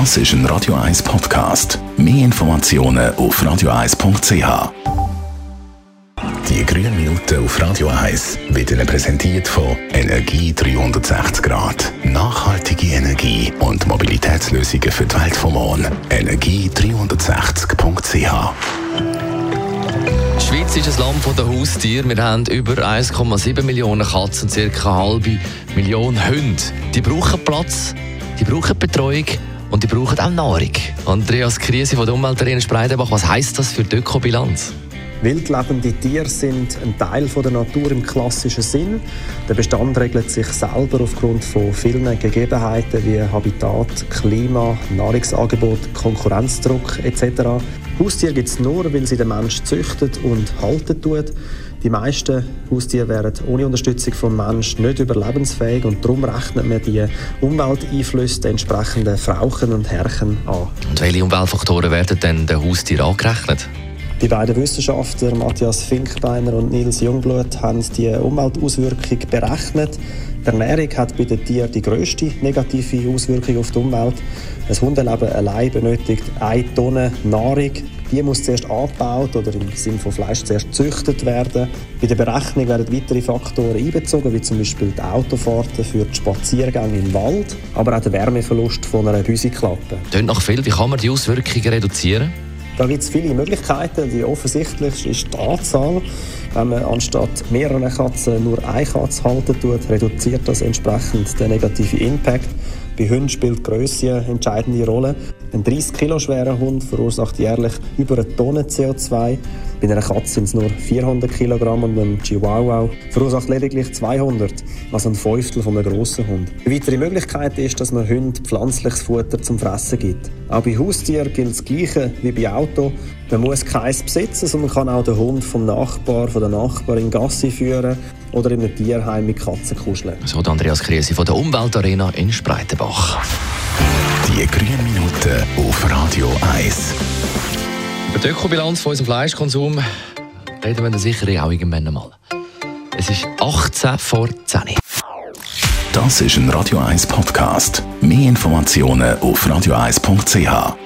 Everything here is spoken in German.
Das ist ein Radio 1 Podcast. Mehr Informationen auf radio1.ch. Die grünen Minuten auf Radio 1 werden präsentiert von Energie 360 Grad. Nachhaltige Energie und Mobilitätslösungen für die Welt vom Morgen. Energie360.ch die Schweiz ist ein Land der Haustiere. Wir haben über 1,7 Millionen Katzen und ca. eine halbe Million Hunde. Die brauchen Platz, die brauchen Betreuung und die brauchen auch Nahrung. Andreas Krise von der Umweltarena Spreidenbach, was heisst das für die Ökobilanz? Wildlebende Tiere sind ein Teil der Natur im klassischen Sinn. Der Bestand regelt sich selber aufgrund von vielen Gegebenheiten wie Habitat, Klima, Nahrungsangebot, Konkurrenzdruck etc. Haustiere gibt es nur, weil sie der Mensch züchtet und halten tut. Die meisten Haustiere wären ohne Unterstützung vom Menschen nicht überlebensfähig und darum rechnet man die Umwelteinflüsse der entsprechenden Frauchen und Herren an. Und welche Umweltfaktoren werden denn den Haustieren angerechnet? Die beiden Wissenschaftler Matthias Finkbeiner und Nils Jungblut haben die Umweltauswirkung berechnet. Die Ernährung hat bei den Tieren die grösste negative Auswirkung auf die Umwelt. Ein Hundeleben allein benötigt eine Tonne Nahrung. Die muss zuerst angebaut oder im Sinne von Fleisch zuerst gezüchtet werden. Bei der Berechnung werden weitere Faktoren einbezogen, wie zum Beispiel die Autofahrten für die Spaziergänge im Wald, aber auch der Wärmeverlust von einer Büsiklappe. Klingt nach viel. Wie kann man die Auswirkungen reduzieren? Da gibt es viele Möglichkeiten. Die offensichtlichste ist die Anzahl. Wenn man anstatt mehreren Katzen nur eine Katze halten tut, reduziert das entsprechend den negativen Impact. Bei Hunden spielt die Grösse eine entscheidende Rolle. Ein 30 Kilo schwerer Hund verursacht jährlich über eine Tonne CO2. Bei einer Katze sind es nur 400 Kilogramm und ein Chihuahua verursacht lediglich 200, also ein Fünftel von einem grossen Hund. Eine weitere Möglichkeit ist, dass man Hunden pflanzliches Futter zum Fressen gibt. Auch bei Haustieren gilt das Gleiche wie bei Auto. Man muss keins besitzen, sondern kann auch den Hund vom Nachbar, von der Nachbarin Gassi führen oder in einem Tierheim mit Katzen kuscheln. So Andreas Krise von der Umweltarena in Spreitenbach. Die grünen Minuten auf Radio 1. Über die Ökobilanz von unserem Fleischkonsum reden wir dann sicher auch irgendwann mal. Es ist 18 vor 10. Das ist ein Radio 1 Podcast. Mehr Informationen auf radio1.ch.